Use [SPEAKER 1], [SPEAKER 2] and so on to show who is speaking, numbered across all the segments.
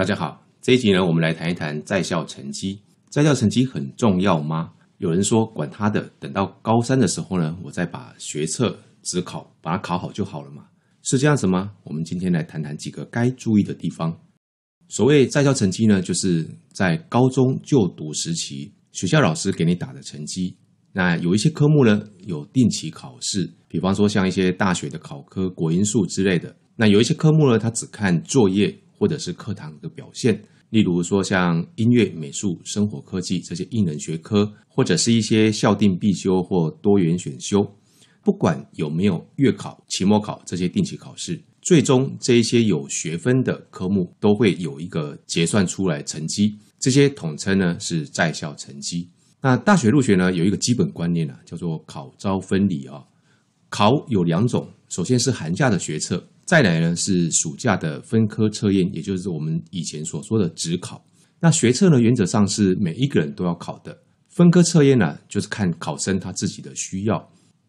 [SPEAKER 1] 大家好，这一集呢，我们来谈一谈在校成绩。在校成绩很重要吗？有人说，管他的，等到高三的时候呢，我再把学测、职考把它考好就好了嘛，是这样子吗？我们今天来谈谈几个该注意的地方。所谓在校成绩呢，就是在高中就读时期，学校老师给你打的成绩。那有一些科目呢，有定期考试，比方说像一些大学的考科、国英数之类的。那有一些科目呢，它只看作业或者是课堂的表现，例如说像音乐、美术、生活科技这些应能学科，或者是一些校定必修或多元选修。不管有没有月考、期末考这些定期考试，最终这一些有学分的科目都会有一个结算出来成绩，这些统称呢是在校成绩。那大学入学呢，有一个基本观念啊，叫做考招分离啊。考有两种，首先是寒假的学测，再来呢是暑假的分科测验，也就是我们以前所说的指考。那学测呢，原则上是每一个人都要考的，分科测验呢，就是看考生他自己的需要。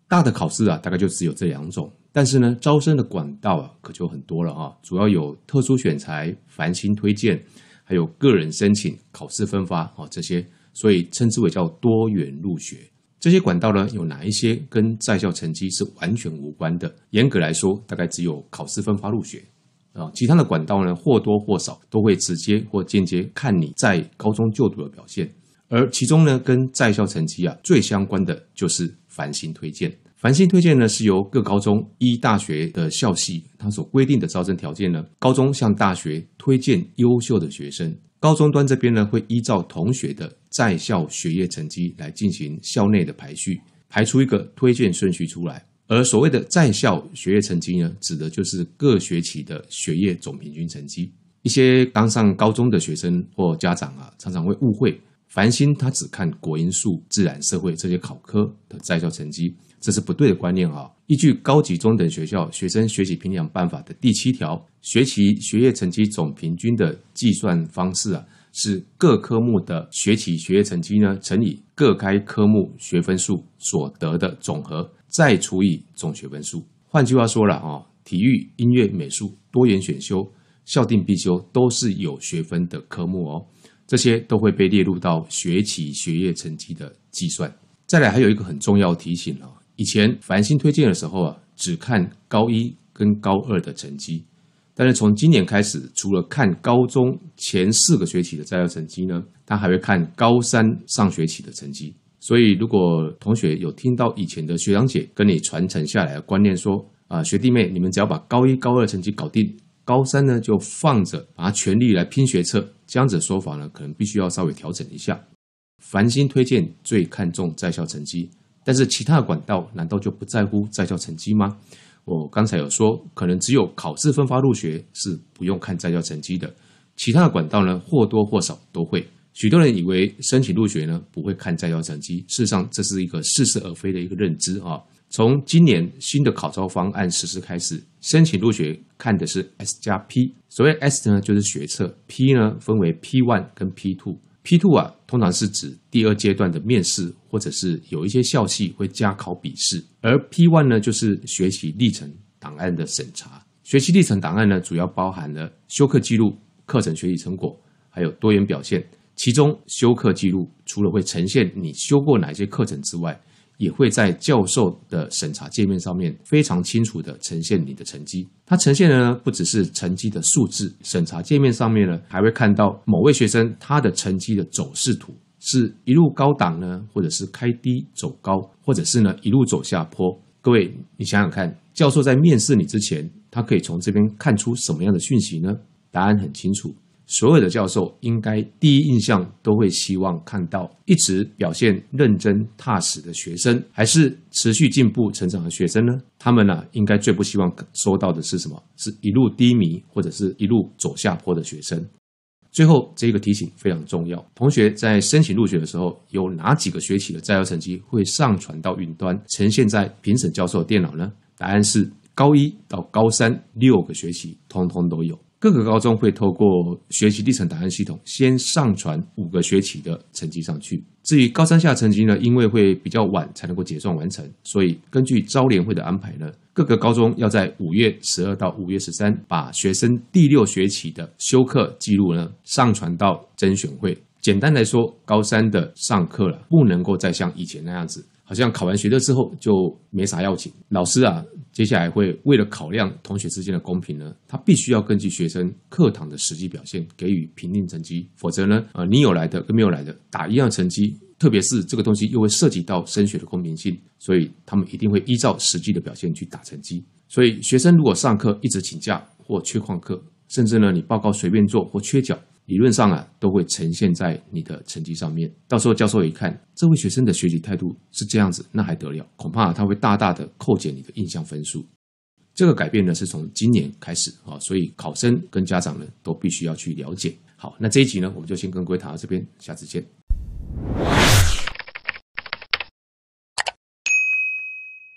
[SPEAKER 1] 大的考试啊，大概就只有这两种，但是呢，招生的管道啊，可就很多了啊，主要有特殊选才、繁星推荐，还有个人申请、考试分发啊这些。所以称之为叫多元入学，这些管道呢，有哪一些跟在校成绩是完全无关的？严格来说，大概只有考试分发入学啊，其他的管道呢，或多或少都会直接或间接看你在高中就读的表现。而其中呢，跟在校成绩啊最相关的就是繁星推荐。繁星推荐呢，是由各高中依大学的校系它所规定的招生条件呢，高中向大学推荐优秀的学生。高中端这边呢，会依照同学的在校学业成绩来进行校内的排序，排出一个推荐顺序出来。而所谓的在校学业成绩呢，指的就是各学期的学业总平均成绩。一些刚上高中的学生或家长啊，常常会误会，繁星他只看国英数、自然、社会这些考科的在校成绩。这是不对的观念啊！依据高级中等学校学生学习评量办法的第七条，学期学业成绩总平均的计算方式啊，是各科目的学期学业成绩呢乘以各该科目学分数所得的总和，再除以总学分数。换句话说了啊，体育、音乐、美术、多元选修、校定必修都是有学分的科目哦，这些都会被列入到学期学业成绩的计算。再来，还有一个很重要提醒啊。以前繁星推荐的时候啊，只看高一跟高二的成绩，但是从今年开始，除了看高中前四个学期的在校成绩呢，他还会看高三上学期的成绩。所以，如果同学有听到以前的学长姐跟你传承下来的观念说，啊学弟妹，你们只要把高一高二成绩搞定，高三呢就放着，把它全力来拼学测，这样子的说法呢，可能必须要稍微调整一下。繁星推荐最看重在校成绩。但是其他的管道难道就不在乎在校成绩吗？我刚才有说，可能只有考试分发入学是不用看在校成绩的，其他的管道呢，或多或少都会。许多人以为申请入学呢不会看在校成绩，事实上这是一个似是而非的一个认知啊。从今年新的考招方案实施开始，申请入学看的是 S 加 P，所谓 S 呢就是学测，P 呢分为 P one 跟 P two。P two 啊，通常是指第二阶段的面试，或者是有一些校系会加考笔试；而 P one 呢，就是学习历程档案的审查。学习历程档案呢，主要包含了修课记录、课程学习成果，还有多元表现。其中，修课记录除了会呈现你修过哪些课程之外，也会在教授的审查界面上面非常清楚地呈现你的成绩。它呈现的呢，不只是成绩的数字，审查界面上面呢，还会看到某位学生他的成绩的走势图，是一路高档呢，或者是开低走高，或者是呢一路走下坡。各位，你想想看，教授在面试你之前，他可以从这边看出什么样的讯息呢？答案很清楚。所有的教授应该第一印象都会希望看到一直表现认真踏实的学生，还是持续进步成长的学生呢？他们呢、啊，应该最不希望收到的是什么？是一路低迷或者是一路走下坡的学生。最后这个提醒非常重要，同学在申请入学的时候，有哪几个学期的在校成绩会上传到云端，呈现在评审教授的电脑呢？答案是高一到高三六个学期通通都有。各个高中会透过学习历程档案系统，先上传五个学期的成绩上去。至于高三下成绩呢，因为会比较晚才能够结算完成，所以根据招联会的安排呢，各个高中要在五月十二到五月十三，把学生第六学期的修课记录呢上传到甄选会。简单来说，高三的上课了，不能够再像以前那样子。好像考完学测之后就没啥要紧，老师啊，接下来会为了考量同学之间的公平呢，他必须要根据学生课堂的实际表现给予评定成绩，否则呢，呃，你有来的跟没有来的打一样成绩，特别是这个东西又会涉及到升学的公平性，所以他们一定会依照实际的表现去打成绩。所以学生如果上课一直请假或缺旷课，甚至呢你报告随便做或缺缴。理论上啊，都会呈现在你的成绩上面。到时候教授一看，这位学生的学习态度是这样子，那还得了？恐怕他会大大的扣减你的印象分数。这个改变呢，是从今年开始啊，所以考生跟家长呢，都必须要去了解。好，那这一集呢，我们就先跟各位谈到这边，下次见。